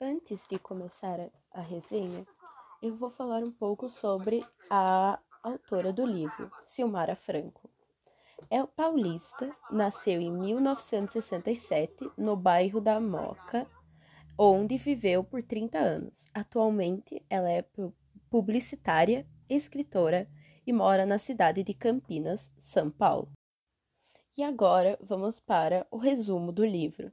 Antes de começar a resenha, eu vou falar um pouco sobre a autora do livro, Silmara Franco. É paulista, nasceu em 1967 no bairro da Moca, onde viveu por 30 anos. Atualmente, ela é publicitária, escritora e mora na cidade de Campinas, São Paulo. E agora vamos para o resumo do livro.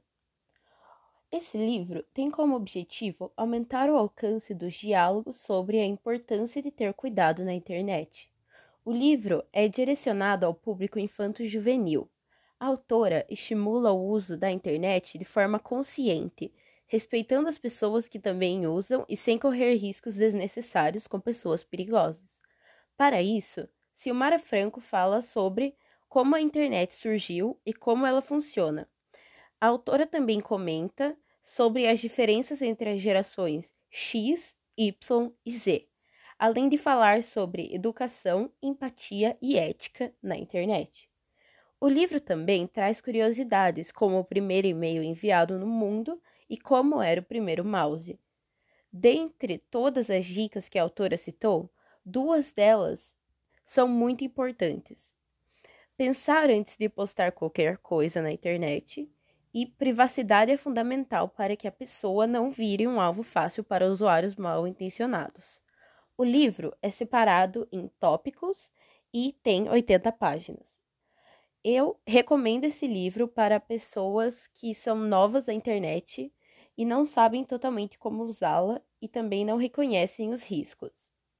Esse livro tem como objetivo aumentar o alcance dos diálogos sobre a importância de ter cuidado na internet. O livro é direcionado ao público infanto-juvenil. A autora estimula o uso da internet de forma consciente, respeitando as pessoas que também usam e sem correr riscos desnecessários com pessoas perigosas. Para isso, Silmara Franco fala sobre como a internet surgiu e como ela funciona. A autora também comenta sobre as diferenças entre as gerações X, Y e Z, além de falar sobre educação, empatia e ética na internet. O livro também traz curiosidades, como o primeiro e-mail enviado no mundo e como era o primeiro mouse. Dentre todas as dicas que a autora citou, duas delas são muito importantes. Pensar antes de postar qualquer coisa na internet e privacidade é fundamental para que a pessoa não vire um alvo fácil para usuários mal intencionados. O livro é separado em tópicos e tem 80 páginas. Eu recomendo esse livro para pessoas que são novas na internet e não sabem totalmente como usá-la e também não reconhecem os riscos.